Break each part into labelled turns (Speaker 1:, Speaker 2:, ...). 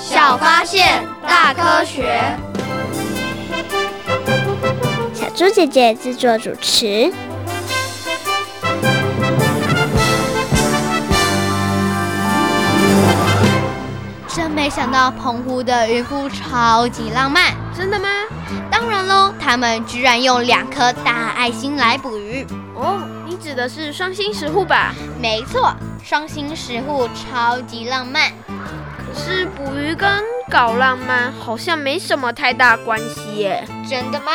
Speaker 1: 小发现，大科学。
Speaker 2: 小猪姐姐制作主持。
Speaker 3: 真没想到澎湖的渔夫超级浪漫，
Speaker 4: 真的吗？
Speaker 3: 当然喽，他们居然用两颗大爱心来捕鱼。
Speaker 4: 哦，你指的是双星石沪吧？
Speaker 3: 没错，双星石沪超级浪漫。
Speaker 4: 可是捕鱼跟搞浪漫好像没什么太大关系耶。
Speaker 3: 真的吗？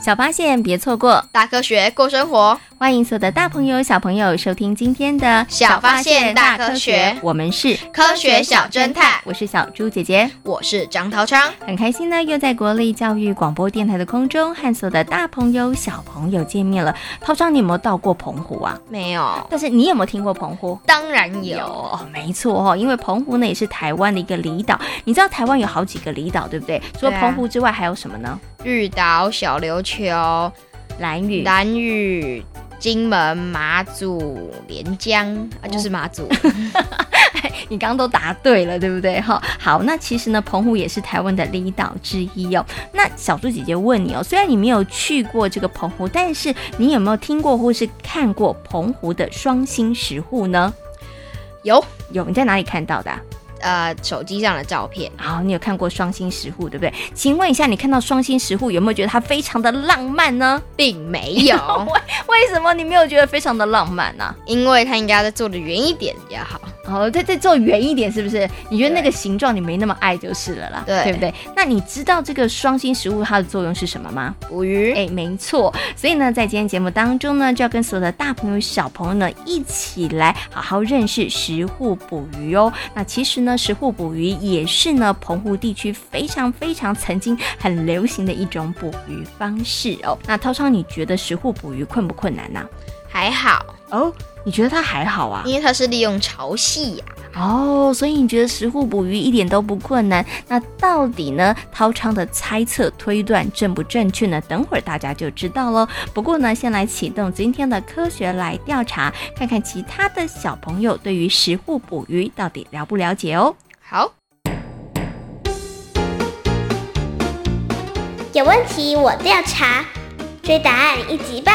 Speaker 5: 小发现，别错过；
Speaker 1: 大科学，过生活。
Speaker 5: 欢迎所有的大朋友、小朋友收听今天的《
Speaker 1: 小发现大科学》，
Speaker 5: 我们是
Speaker 1: 科学小侦探。
Speaker 5: 我是小猪姐姐，
Speaker 1: 我是张涛昌。
Speaker 5: 很开心呢，又在国立教育广播电台的空中和所有的大朋友、小朋友见面了。涛昌，你有没有到过澎湖啊？
Speaker 1: 没有。
Speaker 5: 但是你有没有听过澎湖？
Speaker 1: 当然有。
Speaker 5: 有哦，没错哦，因为澎湖呢也是台湾的一个离岛。你知道台湾有好几个离岛，对不对？除了澎湖之外，还有什么呢？
Speaker 1: 绿岛、小琉球、
Speaker 5: 兰屿、
Speaker 1: 兰屿。金门、马祖、连江啊，就是马祖。
Speaker 5: 你刚刚都答对了，对不对？哈，好，那其实呢，澎湖也是台湾的离岛之一哦。那小猪姐姐问你哦，虽然你没有去过这个澎湖，但是你有没有听过或是看过澎湖的双星石沪呢？
Speaker 1: 有，
Speaker 5: 有，你在哪里看到的啊？
Speaker 1: 呃，手机上的照片。
Speaker 5: 好，你有看过双星石户，对不对？请问一下，你看到双星石户有没有觉得它非常的浪漫呢？
Speaker 1: 并没有。
Speaker 5: 为为什么你没有觉得非常的浪漫呢？
Speaker 1: 因为它应该再做的圆一点比较好。
Speaker 5: 哦，再再做圆一点，是不是？你觉得那个形状你没那么爱就是了啦，对，对不对？那你知道这个双心食物它的作用是什么吗？
Speaker 1: 捕鱼。
Speaker 5: 哎，没错。所以呢，在今天节目当中呢，就要跟所有的大朋友小朋友呢一起来好好认识石沪捕鱼哦。那其实呢，石沪捕鱼也是呢澎湖地区非常非常曾经很流行的一种捕鱼方式哦。那涛涛，你觉得石沪捕鱼困不困难呢？
Speaker 1: 还好
Speaker 5: 哦。你觉得它还好啊？
Speaker 1: 因为它是利用潮汐呀。
Speaker 5: 哦，所以你觉得石沪捕鱼一点都不困难？那到底呢？涛昌的猜测推断正不正确呢？等会儿大家就知道喽。不过呢，先来启动今天的科学来调查，看看其他的小朋友对于石沪捕鱼到底了不了解哦。
Speaker 1: 好，
Speaker 2: 有问题我调查，追答案一级棒。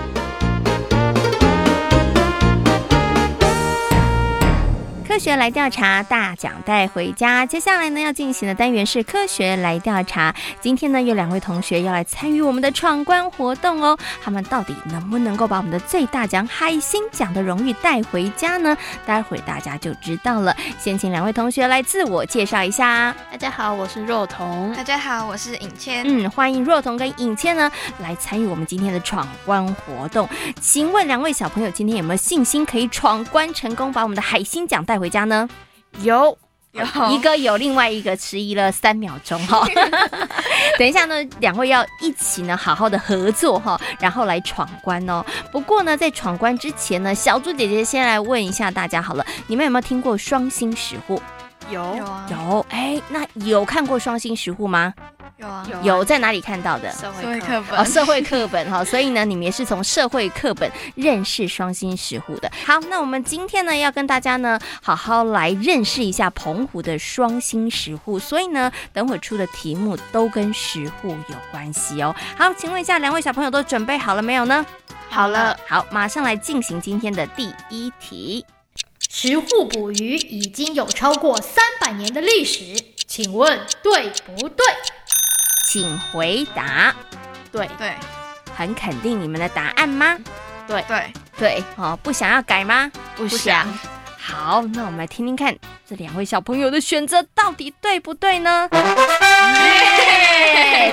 Speaker 5: 学来调查，大奖带回家。接下来呢，要进行的单元是科学来调查。今天呢，有两位同学要来参与我们的闯关活动哦。他们到底能不能够把我们的最大奖海星奖的荣誉带回家呢？待会大家就知道了。先请两位同学来自我介绍一下。
Speaker 6: 大家好，我是若彤。
Speaker 7: 大家好，我是尹谦。
Speaker 5: 嗯，欢迎若彤跟尹谦呢来参与我们今天的闯关活动。请问两位小朋友，今天有没有信心可以闯关成功，把我们的海星奖带回家呢？
Speaker 4: 有，
Speaker 5: 有一个有，另外一个迟疑了三秒钟哈。等一下呢，两位要一起呢，好好的合作哈，然后来闯关哦。不过呢，在闯关之前呢，小猪姐姐先来问一下大家好了，你们有没有听过双星石户？
Speaker 4: 有，
Speaker 7: 有啊，
Speaker 5: 有。哎，那有看过双星石户吗？
Speaker 6: 有啊，
Speaker 5: 有在哪里看到的？
Speaker 6: 社会课本
Speaker 5: 哦，社会课本哈，所以呢，你们也是从社会课本认识双星石沪的。好，那我们今天呢，要跟大家呢，好好来认识一下澎湖的双星石沪。所以呢，等会出的题目都跟石沪有关系哦。好，请问一下，两位小朋友都准备好了没有呢？
Speaker 6: 好了，
Speaker 5: 好，马上来进行今天的第一题。
Speaker 8: 石沪捕鱼已经有超过三百年的历史，请问对不对？
Speaker 5: 请回答。
Speaker 6: 对对，
Speaker 5: 很肯定你们的答案吗？
Speaker 6: 对对
Speaker 5: 对，哦，不想要改吗？
Speaker 6: 不想。
Speaker 5: 好，那我们来听听看这两位小朋友的选择到底对不对呢？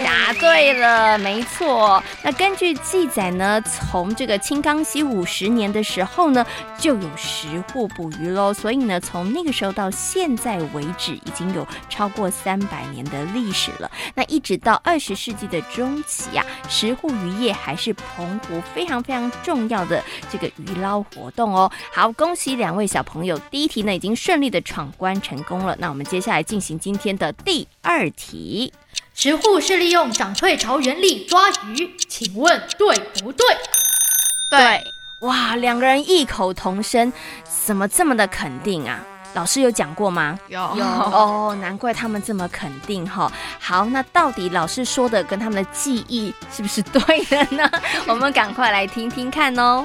Speaker 5: 答对了，没错。那根据记载呢，从这个清康熙五十年的时候呢，就有石沪捕鱼喽。所以呢，从那个时候到现在为止，已经有超过三百年的历史了。那一直到二十世纪的中期呀、啊，石沪渔业还是澎湖非常非常重要的这个渔捞活动哦。好，恭喜两位小朋友，第一题呢已经顺利的闯关成功了。那我们接下来进行今天的第二题。
Speaker 8: 池户是利用涨退潮原理抓鱼，请问对不对？
Speaker 6: 对，
Speaker 5: 哇，两个人异口同声，怎么这么的肯定啊？老师有讲过吗？
Speaker 6: 有
Speaker 5: 有哦，难怪他们这么肯定哈。好，那到底老师说的跟他们的记忆是不是对的呢？我们赶快来听听看哦。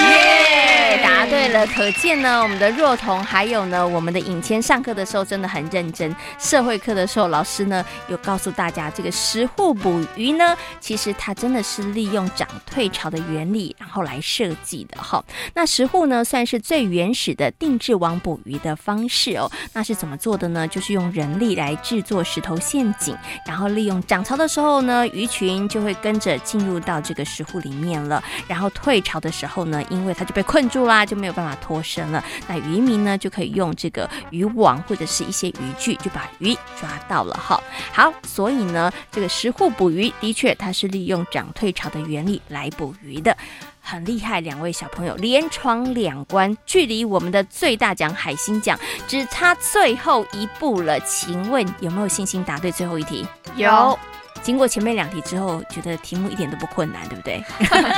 Speaker 5: 耶，答对了，可见呢，我们的若彤还有呢，我们的尹谦上课的时候真的很认真。社会课的时候，老师呢有告诉大家，这个石户捕鱼呢，其实它真的是利用涨退潮的原理，然后来设计的哈。那石户呢，算是最原始的定制网捕鱼的方式哦，那是怎么做的呢？就是用人力来制作石头陷阱，然后利用涨潮的时候呢，鱼群就会跟着进入到这个石户里面了。然后退潮的时候呢，因为它就被困住啦，就没有办法脱身了。那渔民呢，就可以用这个渔网或者是一些渔具，就把鱼抓到了哈。好，所以呢，这个石户捕鱼的确它是利用涨退潮的原理来捕鱼的。很厉害，两位小朋友连闯两关，距离我们的最大奖海星奖只差最后一步了。请问有没有信心答对最后一题？
Speaker 6: 有。
Speaker 5: 经过前面两题之后，觉得题目一点都不困难，对不对？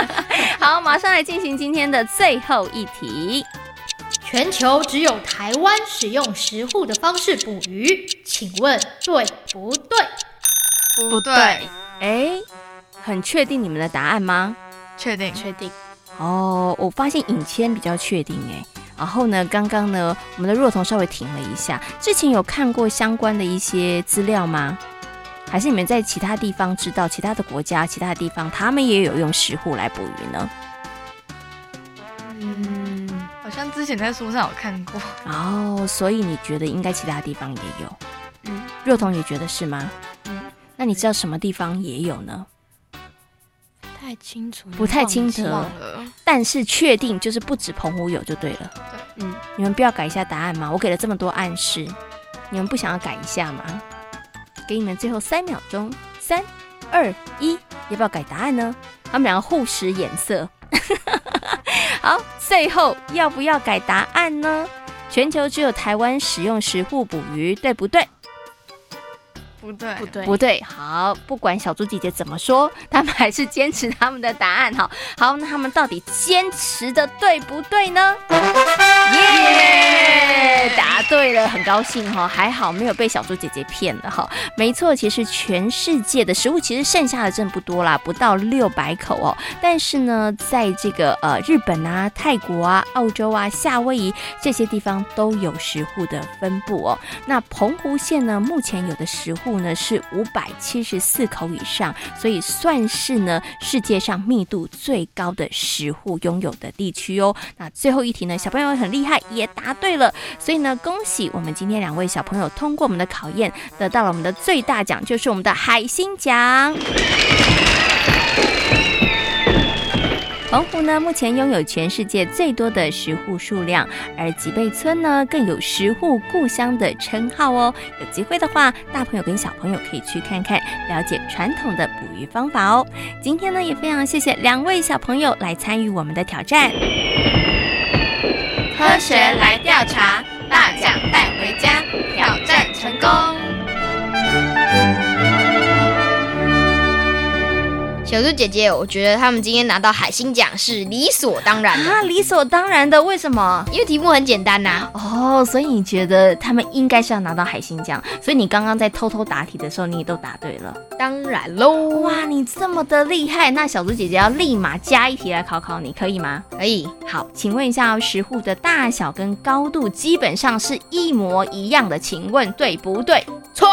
Speaker 5: 好，马上来进行今天的最后一题。
Speaker 8: 全球只有台湾使用石沪的方式捕鱼，请问对不对？
Speaker 6: 不对。
Speaker 5: 哎，很确定你们的答案吗？
Speaker 6: 确定，确定。
Speaker 5: 哦，我发现尹谦比较确定哎。然后呢，刚刚呢，我们的若彤稍微停了一下。之前有看过相关的一些资料吗？还是你们在其他地方知道，其他的国家、其他的地方，他们也有用石斛来捕鱼呢？
Speaker 6: 嗯，好像之前在书上有看过。
Speaker 5: 哦，所以你觉得应该其他地方也有？
Speaker 6: 嗯，
Speaker 5: 若彤也觉得是吗？
Speaker 6: 嗯，
Speaker 5: 那你知道什么地方也有呢？
Speaker 6: 太清楚，
Speaker 5: 不太清楚了，但是确定就是不止澎湖有就对了。
Speaker 6: 对，嗯，
Speaker 5: 你们不要改一下答案吗？我给了这么多暗示，你们不想要改一下吗？给你们最后三秒钟，三、二、一，要不要改答案呢？他们两个互使眼色。好，最后要不要改答案呢？全球只有台湾使用石沪捕鱼，对不对？
Speaker 6: 不对，不对，
Speaker 5: 不对。好，不管小猪姐姐怎么说，他们还是坚持他们的答案。好，好，那他们到底坚持的对不对呢？耶，对了，很高兴哈，还好没有被小猪姐姐骗了哈。没错，其实全世界的食物其实剩下的真不多啦，不到六百口哦。但是呢，在这个呃日本啊、泰国啊、澳洲啊、夏威夷这些地方都有食户的分布哦。那澎湖县呢，目前有的食户呢是五百七十四口以上，所以算是呢世界上密度最高的食户拥有的地区哦。那最后一题呢，小朋友很厉害，也答对了，所以呢，恭喜我们今天两位小朋友通过我们的考验，得到了我们的最大奖，就是我们的海星奖。澎湖呢，目前拥有全世界最多的石户数量，而吉贝村呢，更有石户故乡的称号哦。有机会的话，大朋友跟小朋友可以去看看，了解传统的捕鱼方法哦。今天呢，也非常谢谢两位小朋友来参与我们的挑战。
Speaker 7: 科学来调查，想带回家，挑战成功。
Speaker 1: 小猪姐姐，我觉得他们今天拿到海星奖是理所当然的。
Speaker 5: 啊，理所当然的，为什么？
Speaker 1: 因为题目很简单呐、啊。
Speaker 5: 哦，所以你觉得他们应该是要拿到海星奖？所以你刚刚在偷偷答题的时候，你也都答对了。
Speaker 1: 当然喽！
Speaker 5: 哇，你这么的厉害，那小猪姐姐要立马加一题来考考你，可以吗？
Speaker 1: 可以。
Speaker 5: 好，请问一下，石沪的大小跟高度基本上是一模一样的，请问对不对？
Speaker 1: 错。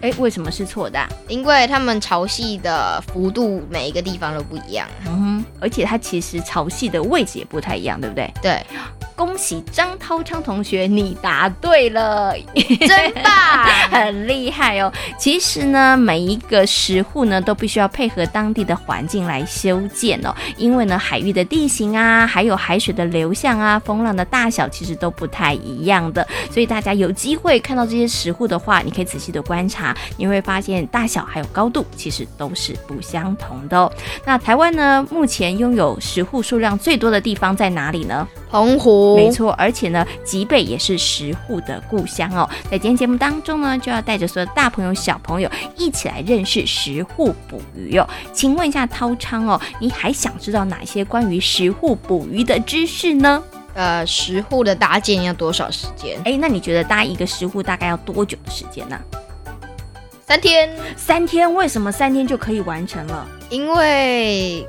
Speaker 5: 哎，为什么是错的、啊？
Speaker 1: 因为他们潮汐的幅度每一个地方都不一样。
Speaker 5: 嗯哼，而且它其实潮汐的位置也不太一样，对不对？
Speaker 1: 对。
Speaker 5: 恭喜张涛昌同学，你答对了，
Speaker 1: 真棒，
Speaker 5: 很厉害哦。其实呢，每一个石户呢，都必须要配合当地的环境来修建哦。因为呢，海域的地形啊，还有海水的流向啊，风浪的大小，其实都不太一样的。所以大家有机会看到这些石沪的话，你可以仔细的观察，你会发现大小还有高度，其实都是不相同的哦。那台湾呢，目前拥有石户数量最多的地方在哪里呢？
Speaker 1: 澎湖，
Speaker 5: 没错，而且呢，吉贝也是石户的故乡哦。在今天节目当中呢，就要带着所有大朋友、小朋友一起来认识石户捕鱼哦。请问一下涛昌哦，你还想知道哪些关于石户捕鱼的知识呢？
Speaker 1: 呃，石户的搭建要多少时间？
Speaker 5: 哎，那你觉得搭一个石户大概要多久的时间呢？
Speaker 1: 三天，
Speaker 5: 三天？为什么三天就可以完成了？
Speaker 1: 因为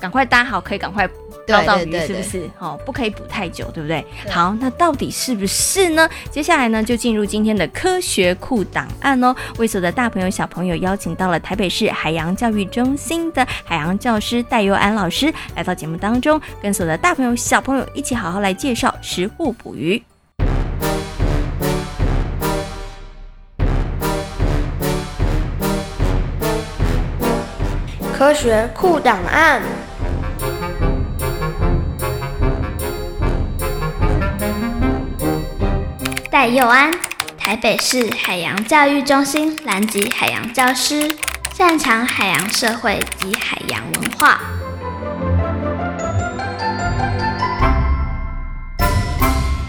Speaker 5: 赶快搭好，可以赶快。捞到鱼是不是？哦，不可以补太久，对不对？对。好，那到底是不是呢？接下来呢，就进入今天的科学库档案哦。为所有的大朋友、小朋友邀请到了台北市海洋教育中心的海洋教师戴佑安老师来到节目当中，跟所有的大朋友、小朋友一起好好来介绍食物捕鱼。
Speaker 9: 科学库档案。
Speaker 10: 戴佑安，台北市海洋教育中心南极海洋教师，擅长海洋社会及海洋文化。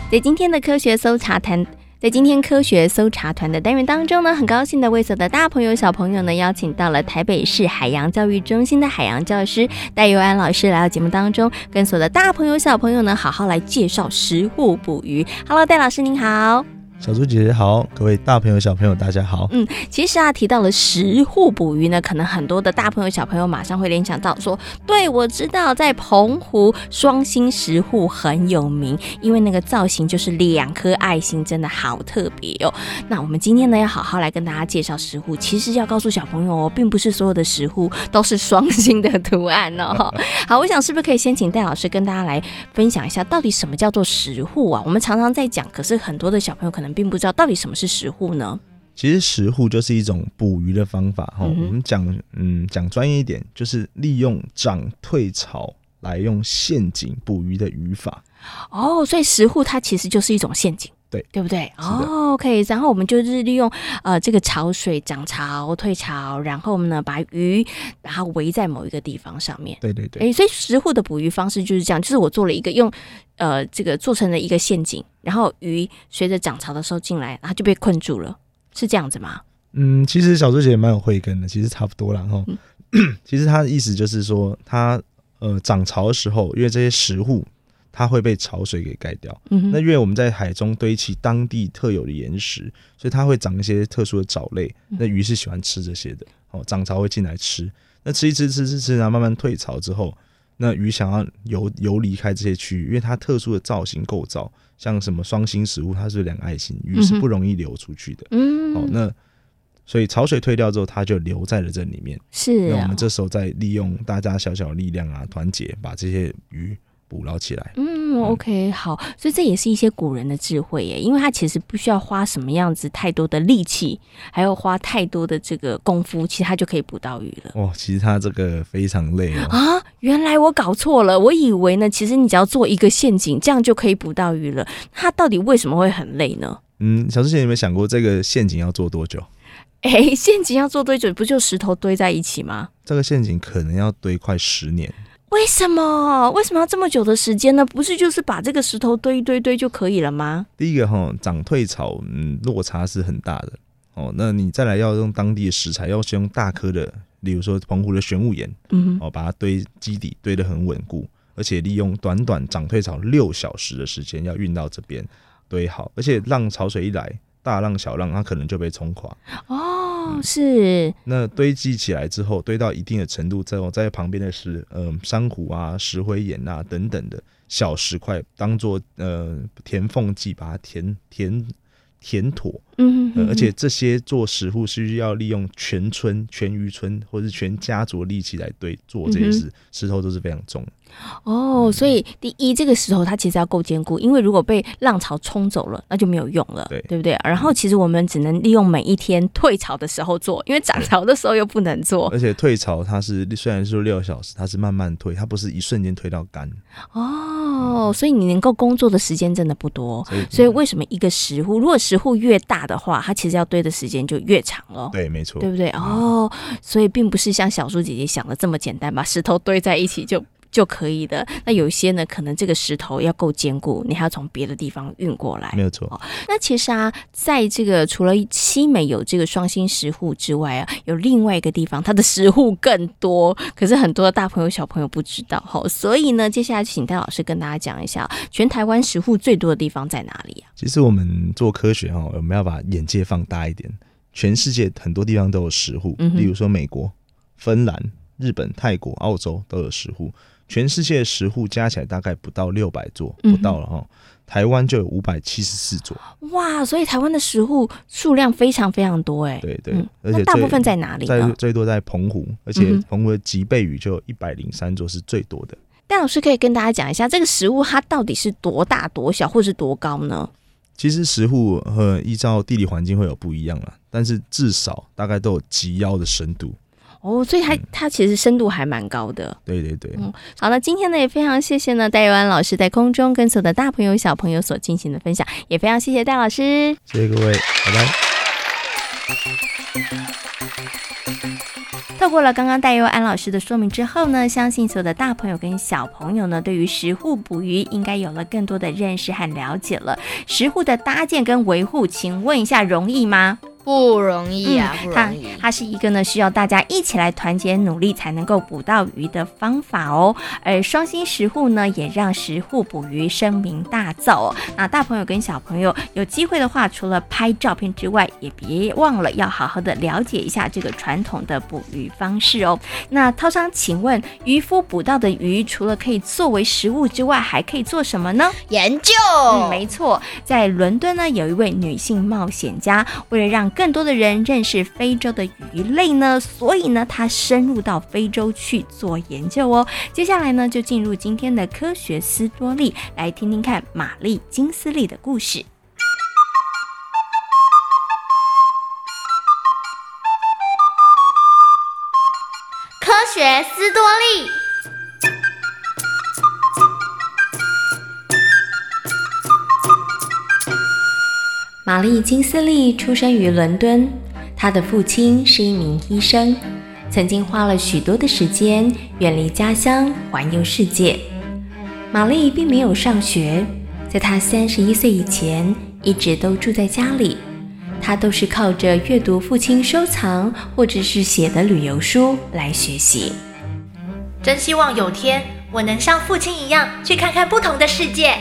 Speaker 5: 在今天的科学搜查团，在今天科学搜查团的单元当中呢，很高兴的为所有的大朋友小朋友呢，邀请到了台北市海洋教育中心的海洋教师戴佑安老师来到节目当中，跟所有的大朋友小朋友呢，好好来介绍食物捕鱼。Hello，戴老师您好。
Speaker 11: 小猪姐姐好，各位大朋友小朋友大家好。
Speaker 5: 嗯，其实啊，提到了石沪捕鱼呢，可能很多的大朋友小朋友马上会联想到说，对，我知道在澎湖双星石沪很有名，因为那个造型就是两颗爱心，真的好特别哦。那我们今天呢，要好好来跟大家介绍石沪，其实要告诉小朋友哦，并不是所有的石沪都是双星的图案哦。好，我想是不是可以先请戴老师跟大家来分享一下，到底什么叫做石沪啊？我们常常在讲，可是很多的小朋友可能。并不知道到底什么是石沪呢？
Speaker 11: 其实石沪就是一种捕鱼的方法哈、嗯。我们讲嗯讲专业一点，就是利用涨退潮来用陷阱捕鱼的语法。
Speaker 5: 哦，所以石沪它其实就是一种陷阱，
Speaker 11: 对
Speaker 5: 对不对？哦，OK。然后我们就是利用呃这个潮水涨潮退潮，然后我们呢把鱼把它围在某一个地方上面。
Speaker 11: 对对对。
Speaker 5: 哎，所以石沪的捕鱼方式就是这样，就是我做了一个用。呃，这个做成了一个陷阱，然后鱼随着涨潮的时候进来，然后就被困住了，是这样子吗？
Speaker 11: 嗯，其实小猪姐也蛮有慧根的，其实差不多啦。哈、嗯。其实它的意思就是说，它呃涨潮的时候，因为这些石沪它会被潮水给盖掉。嗯。那因为我们在海中堆砌当地特有的岩石，所以它会长一些特殊的藻类。那鱼是喜欢吃这些的。哦，涨潮会进来吃，那吃一吃吃吃吃，然后慢慢退潮之后。那鱼想要游游离开这些区域，因为它特殊的造型构造，像什么双星食物，它是两个爱心，鱼是不容易流出去的。嗯，好，那所以潮水退掉之后，它就留在了这里面。
Speaker 5: 是、哦，
Speaker 11: 那我们这时候再利用大家小小的力量啊，团结把这些鱼。捕捞起来，
Speaker 5: 嗯，OK，好，所以这也是一些古人的智慧耶，因为他其实不需要花什么样子太多的力气，还要花太多的这个功夫，其实他就可以捕到鱼了。
Speaker 11: 哦，其实他这个非常累哦。
Speaker 5: 啊，原来我搞错了，我以为呢，其实你只要做一个陷阱，这样就可以捕到鱼了。他到底为什么会很累呢？
Speaker 11: 嗯，小之前有没有想过这个陷阱要做多久？
Speaker 5: 哎、欸，陷阱要做多久？不就石头堆在一起吗？
Speaker 11: 这个陷阱可能要堆快十年。
Speaker 5: 为什么？为什么要这么久的时间呢？不是就是把这个石头堆一堆堆就可以了吗？
Speaker 11: 第一个哈，涨退潮，嗯，落差是很大的哦。那你再来要用当地的食材，要先用大颗的例如说澎湖的玄武岩，嗯，哦，把它堆基底堆得很稳固，而且利用短短涨退潮六小时的时间要运到这边堆好，而且浪潮水一来，大浪小浪它可能就被冲垮。
Speaker 5: 哦，嗯、是。
Speaker 11: 那堆积起来之后，堆到一定的程度之后，在旁边的是嗯珊瑚啊、石灰岩啊等等的小石块，当做呃填缝剂，把它填填。填妥，嗯，而且这些做石户是需要利用全村、全渔村或是全家族的力气来堆做这些事，石头都是非常重。
Speaker 5: 哦，所以第一，这个石头它其实要够坚固，因为如果被浪潮冲走了，那就没有用了，对，对不对？然后其实我们只能利用每一天 退潮的时候做，因为涨潮的时候又不能做。
Speaker 11: 而且退潮它是虽然说六小时，它是慢慢退，它不是一瞬间退到干。
Speaker 5: 哦，所以你能够工作的时间真的不多。所以，所以为什么一个石户，如果石户越大的话，它其实要堆的时间就越长了。
Speaker 11: 对，没错，
Speaker 5: 对不对？哦，所以并不是像小猪姐姐想的这么简单，把石头堆在一起就。就可以的。那有一些呢，可能这个石头要够坚固，你还要从别的地方运过来。
Speaker 11: 没有错。
Speaker 5: 哦，那其实啊，在这个除了西美有这个双星石户之外啊，有另外一个地方，它的石户更多。可是很多的大朋友小朋友不知道哈，哦，所以呢，接下来请戴老师跟大家讲一下，全台湾石户最多的地方在哪里啊？
Speaker 11: 其实我们做科学哈，我们要把眼界放大一点。全世界很多地方都有石户，例如说美国、芬兰、日本、泰国、澳洲都有石沪。全世界的石沪加起来大概不到六百座，不到了哈。台湾就有五百七十四座。
Speaker 5: 哇，所以台湾的石沪数量非常非常多哎。
Speaker 11: 对对，而且
Speaker 5: 大部分在哪里？
Speaker 11: 在最多在澎湖，而且澎湖的吉贝屿就有一百零三座是最多的。
Speaker 5: 戴老师可以跟大家讲一下，这个石沪它到底是多大、多小，或是多高呢？
Speaker 11: 其实石沪和依照地理环境会有不一样啦，但是至少大概都有及腰的深度。
Speaker 5: 哦，所以它它其实深度还蛮高的。
Speaker 11: 对对对。
Speaker 5: 嗯，好了，今天呢也非常谢谢呢戴佑安老师在空中跟所有的大朋友小朋友所进行的分享，也非常谢谢戴老师。
Speaker 11: 谢谢各位，拜拜。
Speaker 5: 透过了刚刚戴佑安老师的说明之后呢，相信所有的大朋友跟小朋友呢，对于石沪捕鱼应该有了更多的认识和了解了。石沪的搭建跟维护，请问一下容易吗？
Speaker 1: 不容易啊，不容易。
Speaker 5: 它它是一个呢，需要大家一起来团结努力才能够捕到鱼的方法哦。而双星食户呢，也让食户捕鱼声名大噪哦。那大朋友跟小朋友有机会的话，除了拍照片之外，也别忘了要好好的了解一下这个传统的捕鱼方式哦。那涛商，请问渔夫捕到的鱼，除了可以作为食物之外，还可以做什么呢？
Speaker 1: 研究。
Speaker 5: 嗯，没错，在伦敦呢，有一位女性冒险家，为了让更多的人认识非洲的鱼类呢，所以呢，他深入到非洲去做研究哦。接下来呢，就进入今天的科学斯多利，来听听看玛丽金斯利的故事。
Speaker 12: 科学斯多利。
Speaker 5: 玛丽金斯利出生于伦敦，她的父亲是一名医生，曾经花了许多的时间远离家乡环游世界。玛丽并没有上学，在她三十一岁以前，一直都住在家里。她都是靠着阅读父亲收藏或者是写的旅游书来学习。
Speaker 12: 真希望有天我能像父亲一样去看看不同的世界。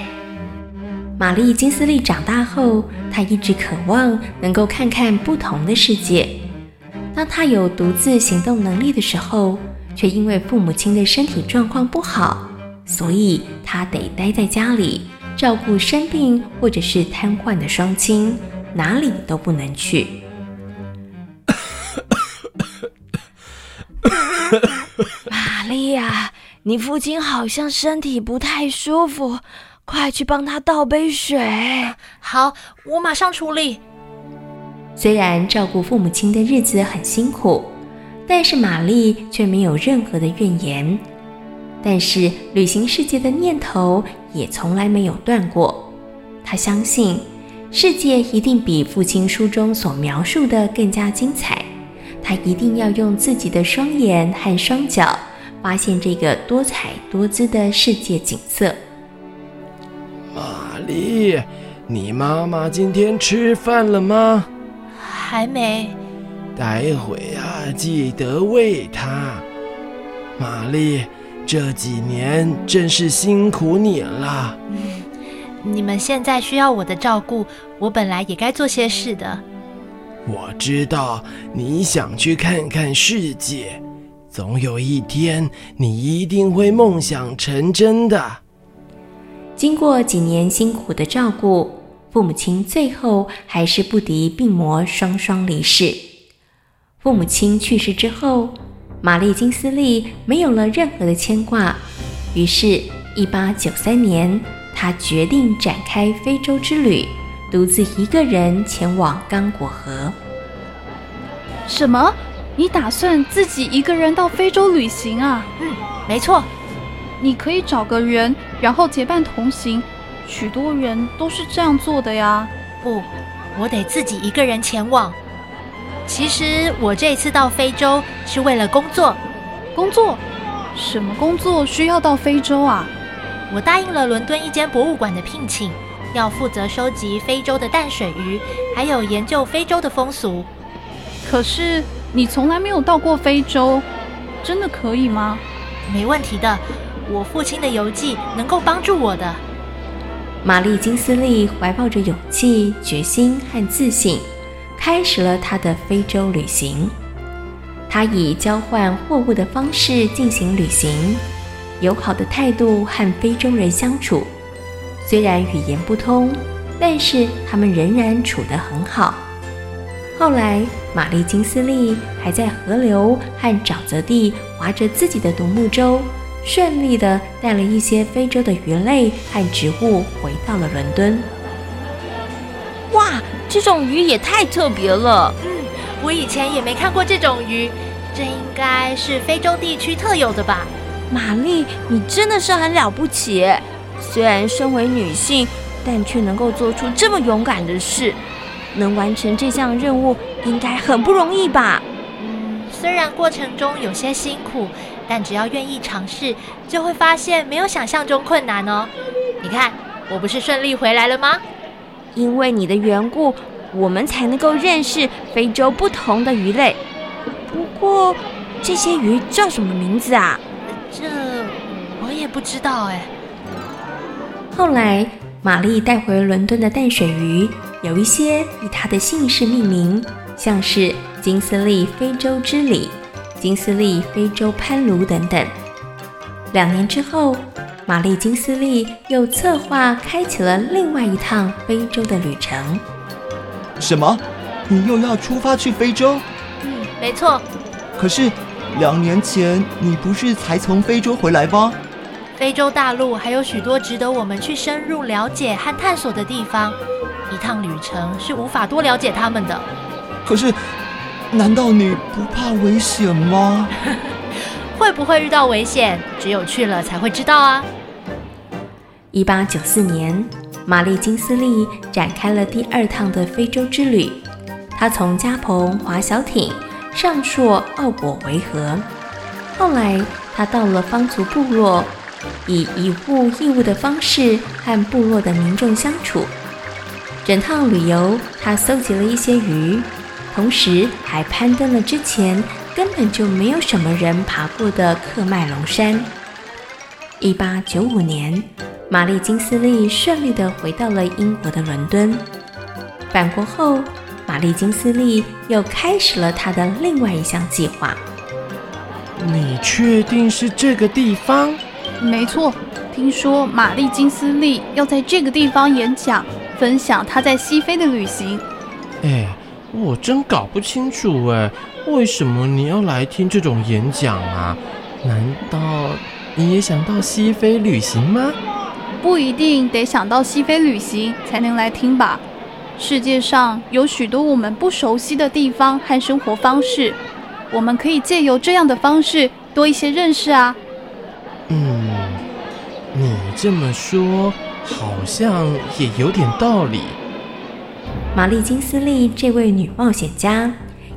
Speaker 5: 玛丽金斯利长大后，他一直渴望能够看看不同的世界。当他有独自行动能力的时候，却因为父母亲的身体状况不好，所以他得待在家里照顾生病或者是瘫痪的双亲，哪里都不能去。
Speaker 4: 玛丽亚，你父亲好像身体不太舒服。快去帮他倒杯水。
Speaker 12: 好，我马上处理。
Speaker 5: 虽然照顾父母亲的日子很辛苦，但是玛丽却没有任何的怨言。但是旅行世界的念头也从来没有断过。她相信世界一定比父亲书中所描述的更加精彩。她一定要用自己的双眼和双脚，发现这个多彩多姿的世界景色。
Speaker 13: 玛丽，你妈妈今天吃饭了吗？
Speaker 6: 还没。
Speaker 13: 待会啊，记得喂她。玛丽，这几年真是辛苦你了。
Speaker 14: 嗯，你们现在需要我的照顾，我本来也该做些事的。
Speaker 13: 我知道你想去看看世界，总有一天你一定会梦想成真的。
Speaker 15: 经过几年辛苦的照顾，父母亲最后还是不敌病魔，双双离世。父母亲去世之后，玛丽金斯利没有了任何的牵挂，于是1893年，她决定展开非洲之旅。独自一个人前往刚果河。
Speaker 16: 什么？你打算自己一个人到非洲旅行啊？
Speaker 14: 嗯，没错。
Speaker 16: 你可以找个人，然后结伴同行。许多人都是这样做的呀。
Speaker 14: 不，我得自己一个人前往。其实我这次到非洲是为了工作。
Speaker 16: 工作？什么工作需要到非洲啊？
Speaker 14: 我答应了伦敦一间博物馆的聘请。要负责收集非洲的淡水鱼，还有研究非洲的风俗。
Speaker 16: 可是你从来没有到过非洲，真的可以吗？
Speaker 14: 没问题的，我父亲的游记能够帮助我的。
Speaker 15: 玛丽金斯利怀抱着勇气、决心和自信，开始了她的非洲旅行。她以交换货物的方式进行旅行，友好的态度和非洲人相处。虽然语言不通，但是他们仍然处得很好。后来，玛丽金斯利还在河流和沼泽地划着自己的独木舟，顺利地带了一些非洲的鱼类和植物回到了伦敦。
Speaker 5: 哇，这种鱼也太特别了！
Speaker 14: 嗯，我以前也没看过这种鱼，这应该是非洲地区特有的吧？
Speaker 5: 玛丽，你真的是很了不起。虽然身为女性，但却能够做出这么勇敢的事，能完成这项任务，应该很不容易吧？
Speaker 14: 嗯，虽然过程中有些辛苦，但只要愿意尝试，就会发现没有想象中困难哦。你看，我不是顺利回来了吗？
Speaker 5: 因为你的缘故，我们才能够认识非洲不同的鱼类。不过，这些鱼叫什么名字啊？
Speaker 14: 这我也不知道哎。
Speaker 15: 后来，玛丽带回伦敦的淡水鱼有一些以她的姓氏命名，像是金斯利非洲之旅、金斯利非洲攀鲈等等。两年之后，玛丽金斯利又策划开启了另外一趟非洲的旅程。
Speaker 17: 什么？你又要出发去非洲？
Speaker 14: 嗯，没错。
Speaker 17: 可是两年前你不是才从非洲回来吗？
Speaker 14: 非洲大陆还有许多值得我们去深入了解和探索的地方，一趟旅程是无法多了解他们的。
Speaker 17: 可是，难道你不怕危险吗？
Speaker 14: 会不会遇到危险，只有去了才会知道啊。
Speaker 15: 一八九四年，玛丽金斯利展开了第二趟的非洲之旅。她从加蓬划小艇上溯奥果维河，后来她到了方族部落。以以物易物的方式和部落的民众相处。整趟旅游，他搜集了一些鱼，同时还攀登了之前根本就没有什么人爬过的克麦隆山。一八九五年，玛丽金斯利顺利地回到了英国的伦敦。返国后，玛丽金斯利又开始了她的另外一项计划。
Speaker 13: 你确定是这个地方？
Speaker 16: 没错，听说玛丽金斯利要在这个地方演讲，分享她在西非的旅行。
Speaker 13: 哎，我真搞不清楚哎，为什么你要来听这种演讲啊？难道你也想到西非旅行吗？
Speaker 16: 不一定得想到西非旅行才能来听吧。世界上有许多我们不熟悉的地方和生活方式，我们可以借由这样的方式多一些认识啊。
Speaker 13: 嗯，你这么说好像也有点道理。
Speaker 15: 玛丽金斯利这位女冒险家，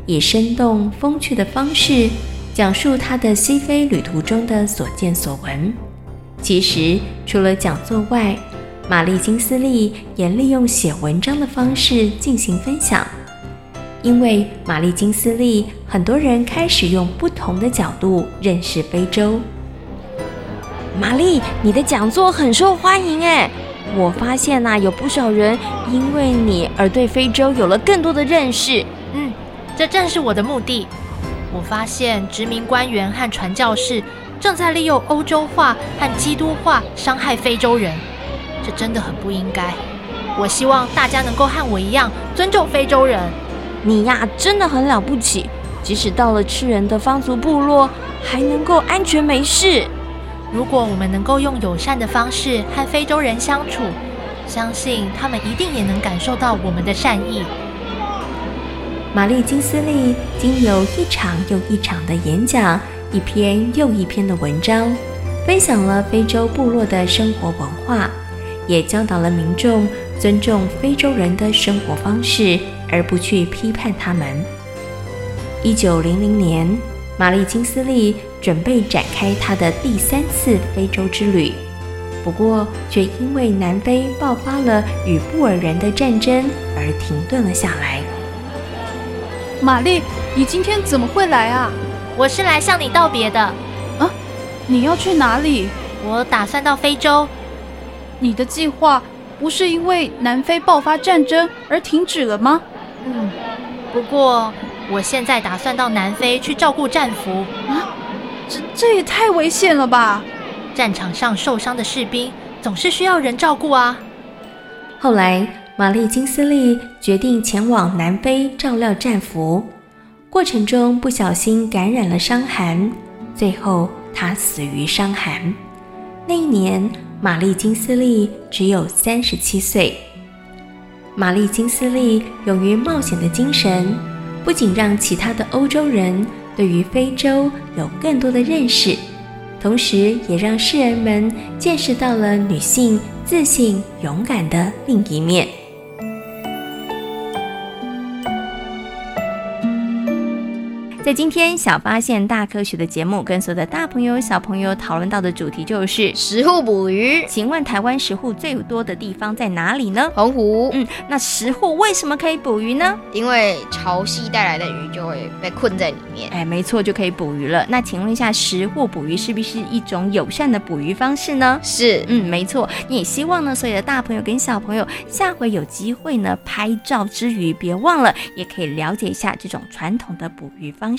Speaker 15: 以生动风趣的方式讲述她的西非旅途中的所见所闻。其实，除了讲座外，玛丽金斯利也利用写文章的方式进行分享。因为玛丽金斯利，很多人开始用不同的角度认识非洲。
Speaker 5: 玛丽，你的讲座很受欢迎诶，我发现呐，有不少人因为你而对非洲有了更多的认识。
Speaker 14: 嗯，这正是我的目的。我发现殖民官员和传教士正在利用欧洲化和基督化伤害非洲人，这真的很不应该。我希望大家能够和我一样尊重非洲人。
Speaker 5: 你呀，真的很了不起，即使到了吃人的方族部落，还能够安全没事。
Speaker 14: 如果我们能够用友善的方式和非洲人相处，相信他们一定也能感受到我们的善意。
Speaker 15: 玛丽金斯利经由一场又一场的演讲，一篇又一篇的文章，分享了非洲部落的生活文化，也教导了民众尊重非洲人的生活方式。而不去批判他们。一九零零年，玛丽金斯利准备展开她的第三次非洲之旅，不过却因为南非爆发了与布尔人的战争而停顿了下来。
Speaker 16: 玛丽，你今天怎么会来啊？
Speaker 14: 我是来向你道别的。
Speaker 16: 啊，你要去哪里？
Speaker 14: 我打算到非洲。
Speaker 16: 你的计划不是因为南非爆发战争而停止了吗？
Speaker 14: 嗯，不过我现在打算到南非去照顾战俘
Speaker 16: 啊，这这也太危险了吧！
Speaker 14: 战场上受伤的士兵总是需要人照顾啊。
Speaker 15: 后来，玛丽金斯利决定前往南非照料战俘，过程中不小心感染了伤寒，最后她死于伤寒。那一年，玛丽金斯利只有三十七岁。玛丽金斯利勇于冒险的精神，不仅让其他的欧洲人对于非洲有更多的认识，同时也让世人们见识到了女性自信勇敢的另一面。在今天小发现大科学的节目，跟所有的大朋友小朋友讨论到的主题就是
Speaker 1: 石沪捕鱼。
Speaker 15: 请问台湾石沪最多的地方在哪里呢？
Speaker 1: 澎湖。
Speaker 15: 嗯，那石沪为什么可以捕鱼呢？
Speaker 1: 因为潮汐带来的鱼就会被困在里面。
Speaker 15: 哎，没错，就可以捕鱼了。那请问一下，石沪捕鱼是不是一种友善的捕鱼方式呢？
Speaker 1: 是，
Speaker 15: 嗯，没错。你也希望呢，所有的大朋友跟小朋友下回有机会呢，拍照之余，别忘了也可以了解一下这种传统的捕鱼方式。